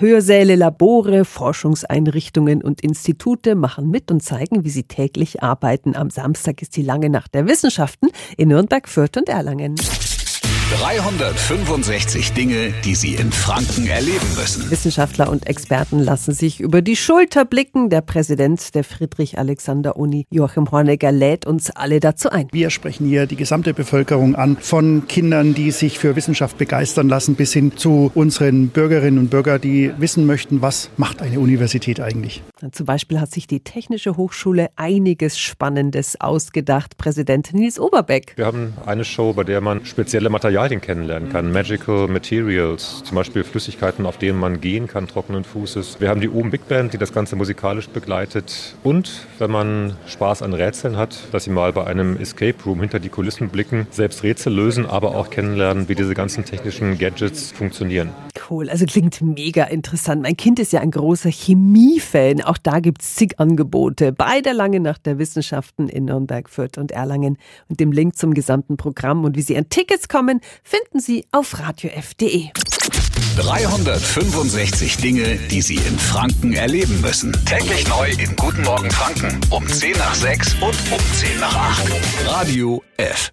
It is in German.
Hörsäle, Labore, Forschungseinrichtungen und Institute machen mit und zeigen, wie sie täglich arbeiten. Am Samstag ist die lange Nacht der Wissenschaften in Nürnberg, Fürth und Erlangen. 365 Dinge, die Sie in Franken erleben müssen. Wissenschaftler und Experten lassen sich über die Schulter blicken. Der Präsident der Friedrich-Alexander-Uni, Joachim Hornegger, lädt uns alle dazu ein. Wir sprechen hier die gesamte Bevölkerung an, von Kindern, die sich für Wissenschaft begeistern lassen, bis hin zu unseren Bürgerinnen und Bürgern, die wissen möchten, was macht eine Universität eigentlich. Zum Beispiel hat sich die Technische Hochschule einiges Spannendes ausgedacht. Präsident Nils Oberbeck. Wir haben eine Show, bei der man spezielle Materialien kennenlernen kann. Magical Materials, zum Beispiel Flüssigkeiten, auf denen man gehen kann, trockenen Fußes. Wir haben die Oben Big Band, die das Ganze musikalisch begleitet. Und wenn man Spaß an Rätseln hat, dass Sie mal bei einem Escape Room hinter die Kulissen blicken, selbst Rätsel lösen, aber auch kennenlernen, wie diese ganzen technischen Gadgets funktionieren. Cool, also klingt mega interessant. Mein Kind ist ja ein großer Chemiefan. Auch da gibt es zig Angebote bei der Lange Nacht der Wissenschaften in Nürnberg, Fürth und Erlangen. Und dem Link zum gesamten Programm und wie Sie an Tickets kommen, finden Sie auf radiof.de. 365 Dinge, die Sie in Franken erleben müssen. Täglich neu in Guten Morgen Franken um 10 nach 6 und um 10 nach 8. Radio F.